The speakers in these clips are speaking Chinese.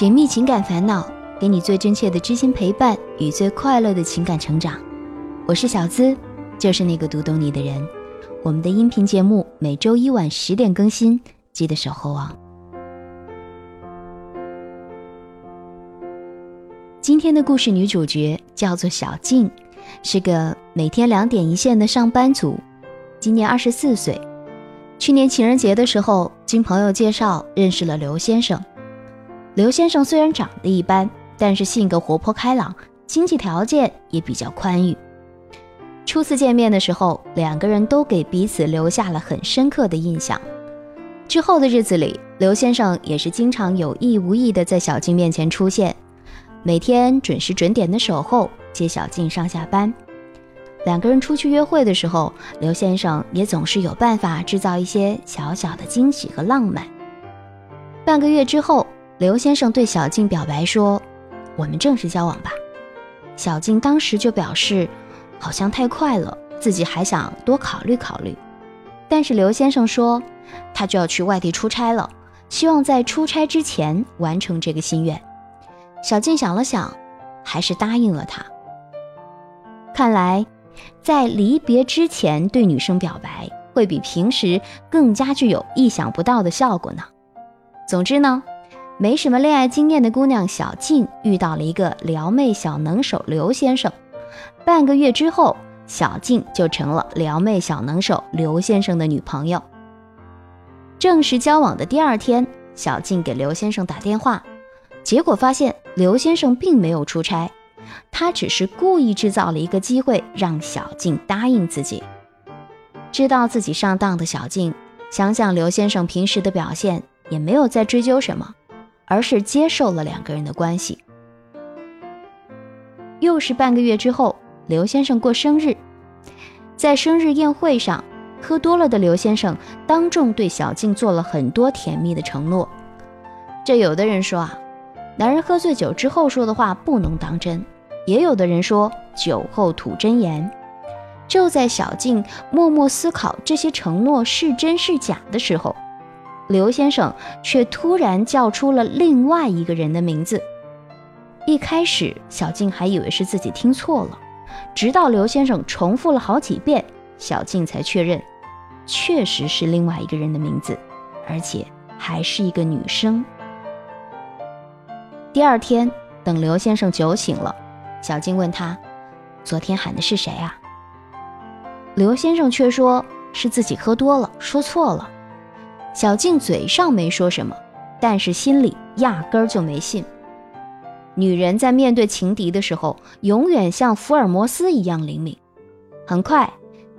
解密情感烦恼，给你最真切的知心陪伴与最快乐的情感成长。我是小资，就是那个读懂你的人。我们的音频节目每周一晚十点更新，记得守候哦。今天的故事女主角叫做小静，是个每天两点一线的上班族，今年二十四岁。去年情人节的时候，经朋友介绍认识了刘先生。刘先生虽然长得一般，但是性格活泼开朗，经济条件也比较宽裕。初次见面的时候，两个人都给彼此留下了很深刻的印象。之后的日子里，刘先生也是经常有意无意的在小静面前出现，每天准时准点的守候接小静上下班。两个人出去约会的时候，刘先生也总是有办法制造一些小小的惊喜和浪漫。半个月之后。刘先生对小静表白说：“我们正式交往吧。”小静当时就表示：“好像太快了，自己还想多考虑考虑。”但是刘先生说：“他就要去外地出差了，希望在出差之前完成这个心愿。”小静想了想，还是答应了他。看来，在离别之前对女生表白，会比平时更加具有意想不到的效果呢。总之呢。没什么恋爱经验的姑娘小静遇到了一个撩妹小能手刘先生，半个月之后，小静就成了撩妹小能手刘先生的女朋友。正式交往的第二天，小静给刘先生打电话，结果发现刘先生并没有出差，他只是故意制造了一个机会让小静答应自己。知道自己上当的小静，想想刘先生平时的表现，也没有再追究什么。而是接受了两个人的关系。又是半个月之后，刘先生过生日，在生日宴会上，喝多了的刘先生当众对小静做了很多甜蜜的承诺。这有的人说啊，男人喝醉酒之后说的话不能当真；也有的人说酒后吐真言。就在小静默默思考这些承诺是真是假的时候。刘先生却突然叫出了另外一个人的名字。一开始，小静还以为是自己听错了，直到刘先生重复了好几遍，小静才确认，确实是另外一个人的名字，而且还是一个女生。第二天，等刘先生酒醒了，小静问他：“昨天喊的是谁啊？”刘先生却说是自己喝多了，说错了。小静嘴上没说什么，但是心里压根儿就没信。女人在面对情敌的时候，永远像福尔摩斯一样灵敏。很快，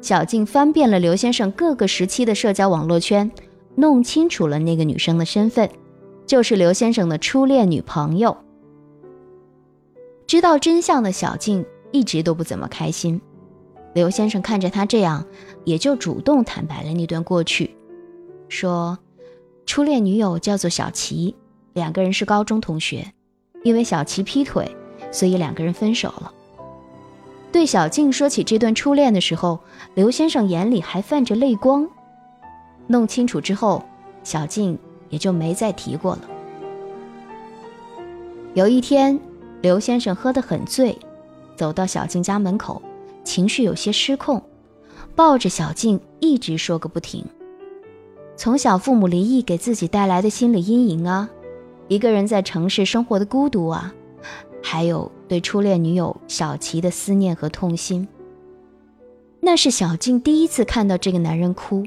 小静翻遍了刘先生各个时期的社交网络圈，弄清楚了那个女生的身份，就是刘先生的初恋女朋友。知道真相的小静一直都不怎么开心。刘先生看着她这样，也就主动坦白了那段过去。说，初恋女友叫做小齐，两个人是高中同学，因为小齐劈腿，所以两个人分手了。对小静说起这段初恋的时候，刘先生眼里还泛着泪光。弄清楚之后，小静也就没再提过了。有一天，刘先生喝得很醉，走到小静家门口，情绪有些失控，抱着小静一直说个不停。从小父母离异给自己带来的心理阴影啊，一个人在城市生活的孤独啊，还有对初恋女友小琪的思念和痛心。那是小静第一次看到这个男人哭，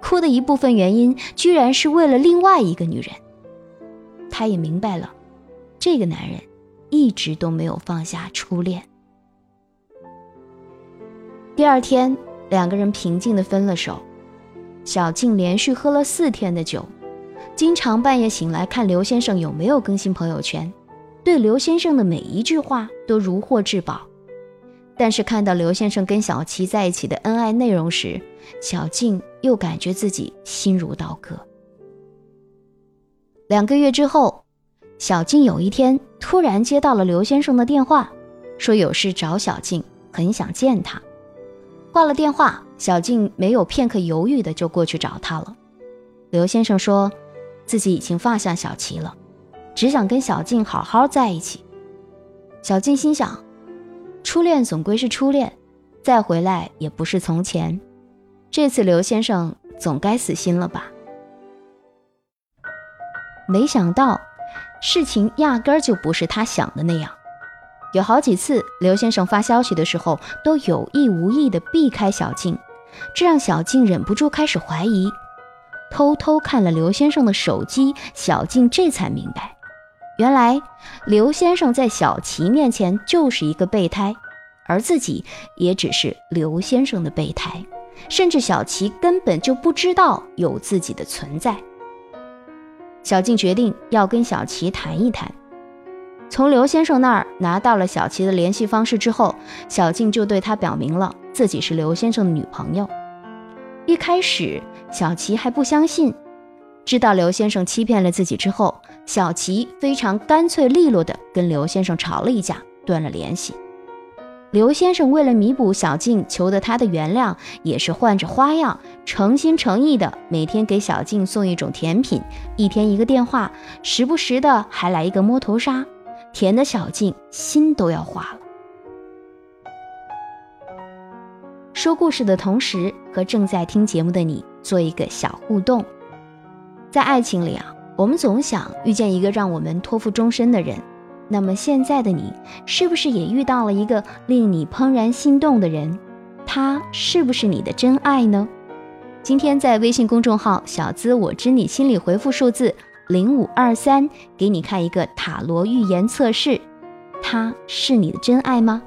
哭的一部分原因居然是为了另外一个女人。她也明白了，这个男人一直都没有放下初恋。第二天，两个人平静的分了手。小静连续喝了四天的酒，经常半夜醒来看刘先生有没有更新朋友圈，对刘先生的每一句话都如获至宝。但是看到刘先生跟小琪在一起的恩爱内容时，小静又感觉自己心如刀割。两个月之后，小静有一天突然接到了刘先生的电话，说有事找小静，很想见他。挂了电话。小静没有片刻犹豫的就过去找他了。刘先生说，自己已经放下小琪了，只想跟小静好好在一起。小静心想，初恋总归是初恋，再回来也不是从前。这次刘先生总该死心了吧？没想到，事情压根儿就不是他想的那样。有好几次，刘先生发消息的时候，都有意无意地避开小静，这让小静忍不住开始怀疑。偷偷看了刘先生的手机，小静这才明白，原来刘先生在小琪面前就是一个备胎，而自己也只是刘先生的备胎，甚至小琪根本就不知道有自己的存在。小静决定要跟小琪谈一谈。从刘先生那儿拿到了小琪的联系方式之后，小静就对他表明了自己是刘先生的女朋友。一开始，小琪还不相信，知道刘先生欺骗了自己之后，小琪非常干脆利落地跟刘先生吵了一架，断了联系。刘先生为了弥补小静求得他的原谅，也是换着花样，诚心诚意的每天给小静送一种甜品，一天一个电话，时不时的还来一个摸头杀，甜的小静心都要化了。说故事的同时，和正在听节目的你做一个小互动。在爱情里啊，我们总想遇见一个让我们托付终身的人。那么现在的你，是不是也遇到了一个令你怦然心动的人？他是不是你的真爱呢？今天在微信公众号“小资我知你心里”回复数字零五二三，给你看一个塔罗预言测试。他是你的真爱吗？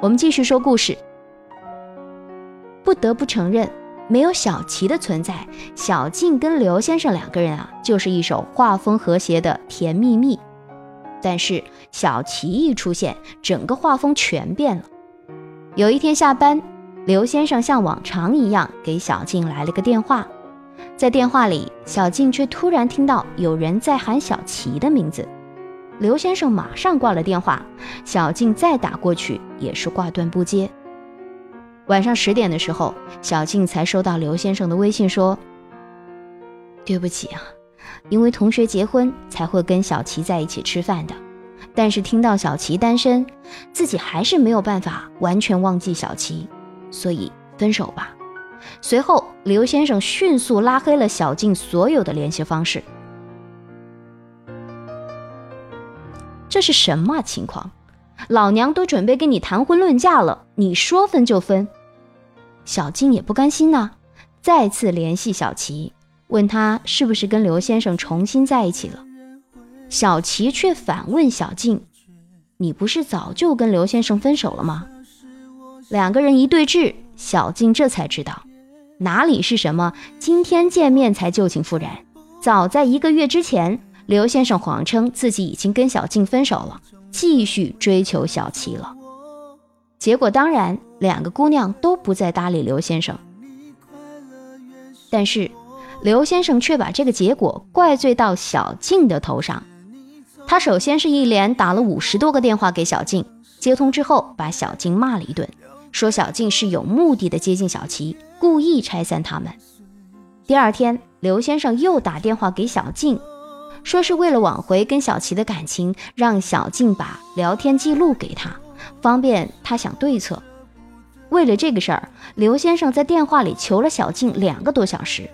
我们继续说故事。不得不承认，没有小琪的存在，小静跟刘先生两个人啊，就是一首画风和谐的甜蜜蜜。但是小琪一出现，整个画风全变了。有一天下班，刘先生像往常一样给小静来了个电话，在电话里，小静却突然听到有人在喊小琪的名字。刘先生马上挂了电话，小静再打过去也是挂断不接。晚上十点的时候，小静才收到刘先生的微信说：“对不起啊，因为同学结婚才会跟小琪在一起吃饭的，但是听到小琪单身，自己还是没有办法完全忘记小琪，所以分手吧。”随后，刘先生迅速拉黑了小静所有的联系方式。这是什么情况？老娘都准备跟你谈婚论嫁了，你说分就分。小静也不甘心呐，再次联系小琪，问他是不是跟刘先生重新在一起了。小琪却反问小静：“你不是早就跟刘先生分手了吗？”两个人一对峙，小静这才知道，哪里是什么今天见面才旧情复燃，早在一个月之前。刘先生谎称自己已经跟小静分手了，继续追求小琪了。结果当然，两个姑娘都不再搭理刘先生。但是，刘先生却把这个结果怪罪到小静的头上。他首先是一连打了五十多个电话给小静，接通之后把小静骂了一顿，说小静是有目的的接近小琪，故意拆散他们。第二天，刘先生又打电话给小静。说是为了挽回跟小琪的感情，让小静把聊天记录给他，方便他想对策。为了这个事儿，刘先生在电话里求了小静两个多小时。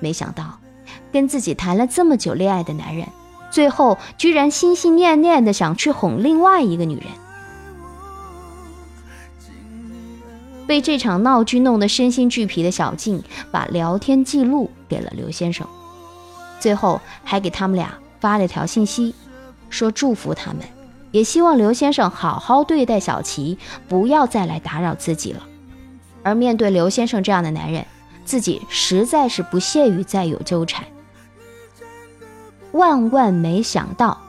没想到，跟自己谈了这么久恋爱的男人，最后居然心心念念的想去哄另外一个女人。被这场闹剧弄得身心俱疲的小静，把聊天记录给了刘先生。最后还给他们俩发了条信息，说祝福他们，也希望刘先生好好对待小琪，不要再来打扰自己了。而面对刘先生这样的男人，自己实在是不屑于再有纠缠。万万没想到，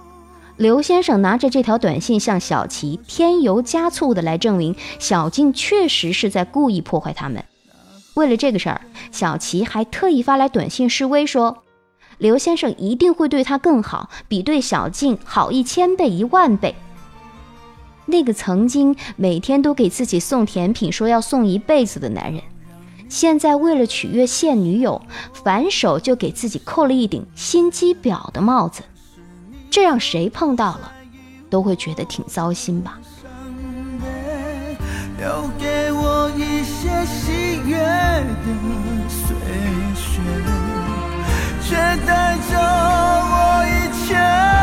刘先生拿着这条短信向小琪添油加醋的来证明小静确实是在故意破坏他们。为了这个事儿，小琪还特意发来短信示威说。刘先生一定会对她更好，比对小静好一千倍、一万倍。那个曾经每天都给自己送甜品，说要送一辈子的男人，现在为了取悦现女友，反手就给自己扣了一顶心机婊的帽子，这让谁碰到了，都会觉得挺糟心吧。留给我一些喜悦的岁月，却带走我一切。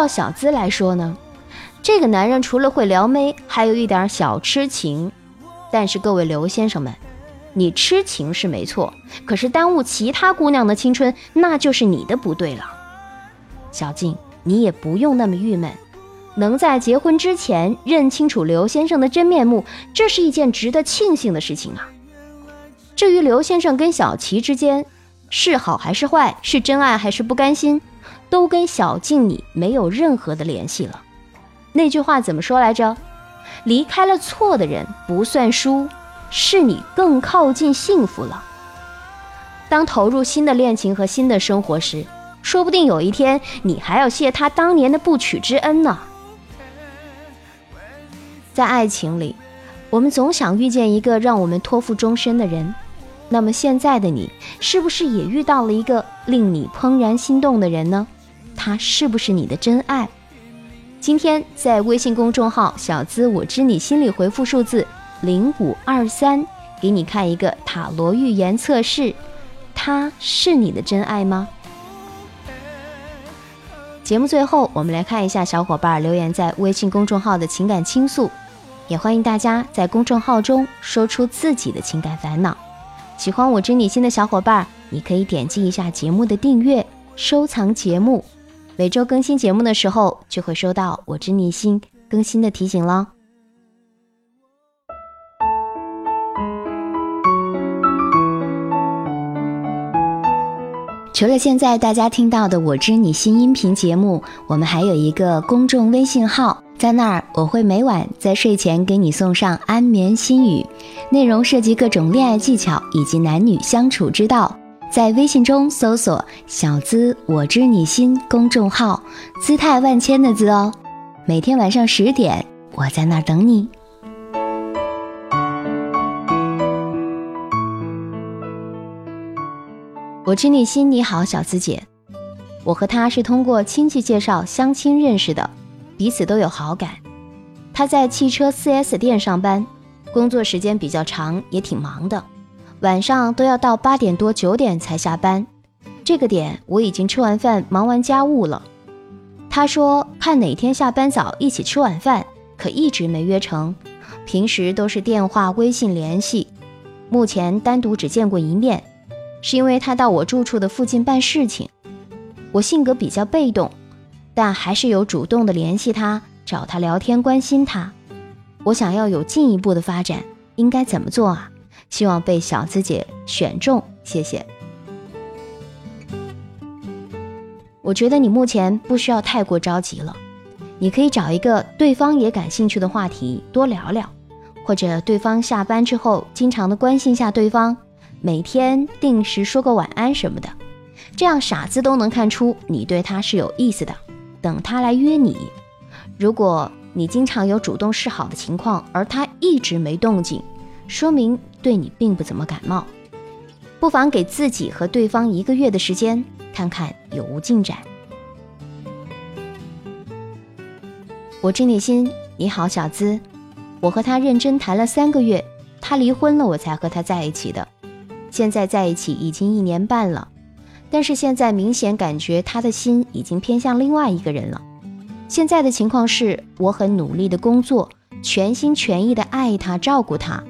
要小资来说呢，这个男人除了会撩妹，还有一点小痴情。但是各位刘先生们，你痴情是没错，可是耽误其他姑娘的青春，那就是你的不对了。小静，你也不用那么郁闷，能在结婚之前认清楚刘先生的真面目，这是一件值得庆幸的事情啊。至于刘先生跟小琪之间是好还是坏，是真爱还是不甘心？都跟小静你没有任何的联系了。那句话怎么说来着？离开了错的人不算输，是你更靠近幸福了。当投入新的恋情和新的生活时，说不定有一天你还要谢他当年的不娶之恩呢。在爱情里，我们总想遇见一个让我们托付终身的人。那么现在的你，是不是也遇到了一个令你怦然心动的人呢？他是不是你的真爱？今天在微信公众号“小资我知你心”里回复数字零五二三，给你看一个塔罗预言测试，他是你的真爱吗？节目最后，我们来看一下小伙伴留言在微信公众号的情感倾诉，也欢迎大家在公众号中说出自己的情感烦恼。喜欢我知你心的小伙伴，你可以点击一下节目的订阅，收藏节目。每周更新节目的时候，就会收到我知你心更新的提醒喽。除了现在大家听到的我知你心音频节目，我们还有一个公众微信号，在那儿我会每晚在睡前给你送上安眠心语，内容涉及各种恋爱技巧以及男女相处之道。在微信中搜索“小资我知你心”公众号，姿态万千的“资”哦。每天晚上十点，我在那儿等你。我知你心，你好，小资姐。我和他是通过亲戚介绍相亲认识的，彼此都有好感。他在汽车 4S 店上班，工作时间比较长，也挺忙的。晚上都要到八点多九点才下班，这个点我已经吃完饭，忙完家务了。他说看哪天下班早一起吃晚饭，可一直没约成。平时都是电话、微信联系，目前单独只见过一面，是因为他到我住处的附近办事情。我性格比较被动，但还是有主动的联系他，找他聊天，关心他。我想要有进一步的发展，应该怎么做啊？希望被小资姐选中，谢谢。我觉得你目前不需要太过着急了，你可以找一个对方也感兴趣的话题多聊聊，或者对方下班之后经常的关心一下对方，每天定时说个晚安什么的，这样傻子都能看出你对他是有意思的。等他来约你，如果你经常有主动示好的情况，而他一直没动静。说明对你并不怎么感冒，不妨给自己和对方一个月的时间，看看有无进展。我知你心，你好，小资。我和他认真谈了三个月，他离婚了，我才和他在一起的。现在在一起已经一年半了，但是现在明显感觉他的心已经偏向另外一个人了。现在的情况是，我很努力的工作，全心全意的爱他，照顾他。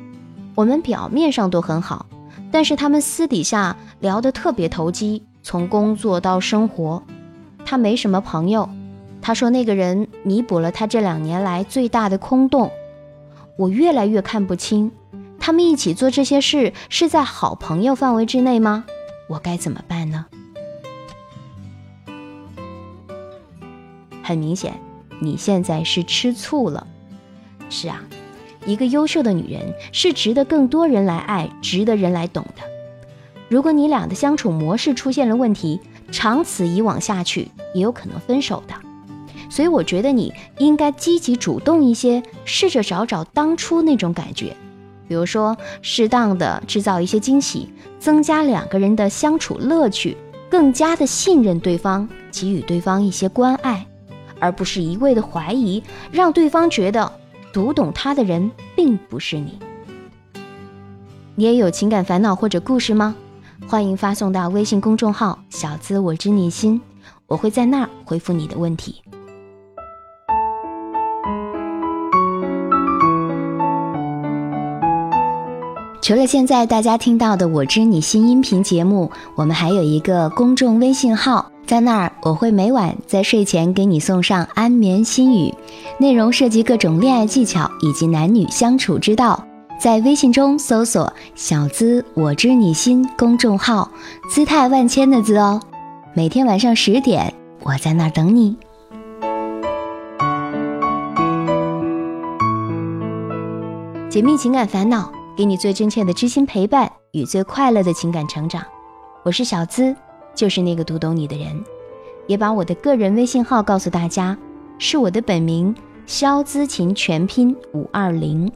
我们表面上都很好，但是他们私底下聊得特别投机，从工作到生活，他没什么朋友。他说那个人弥补了他这两年来最大的空洞。我越来越看不清，他们一起做这些事是在好朋友范围之内吗？我该怎么办呢？很明显，你现在是吃醋了。是啊，一个优秀的女人是值得更多人来爱，值得人来懂的。如果你俩的相处模式出现了问题，长此以往下去，也有可能分手的。所以我觉得你应该积极主动一些，试着找找当初那种感觉。比如说，适当的制造一些惊喜，增加两个人的相处乐趣，更加的信任对方，给予对方一些关爱，而不是一味的怀疑，让对方觉得读懂他的人并不是你。你也有情感烦恼或者故事吗？欢迎发送到微信公众号“小资我知你心”，我会在那儿回复你的问题。除了现在大家听到的“我知你心”音频节目，我们还有一个公众微信号，在那儿我会每晚在睡前给你送上安眠心语，内容涉及各种恋爱技巧以及男女相处之道。在微信中搜索“小资我知你心”公众号，姿态万千的“资”哦。每天晚上十点，我在那儿等你。解密情感烦恼。给你最真切的知心陪伴与最快乐的情感成长，我是小资，就是那个读懂你的人。也把我的个人微信号告诉大家，是我的本名肖姿琴全拼五二零。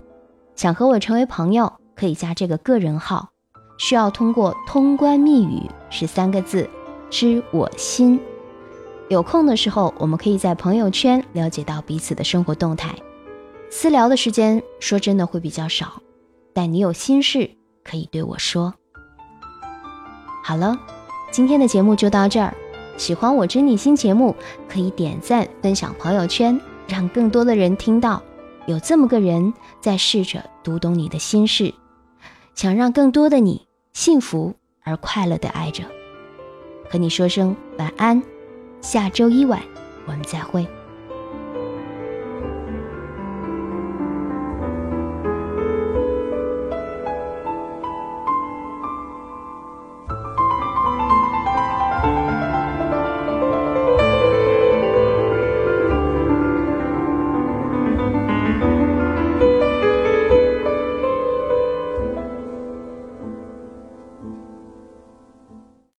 想和我成为朋友，可以加这个个人号，需要通过通关密语是三个字，知我心。有空的时候，我们可以在朋友圈了解到彼此的生活动态。私聊的时间，说真的会比较少。但你有心事可以对我说。好了，今天的节目就到这儿。喜欢我知你心节目，可以点赞分享朋友圈，让更多的人听到有这么个人在试着读懂你的心事，想让更多的你幸福而快乐的爱着。和你说声晚安，下周一晚我们再会。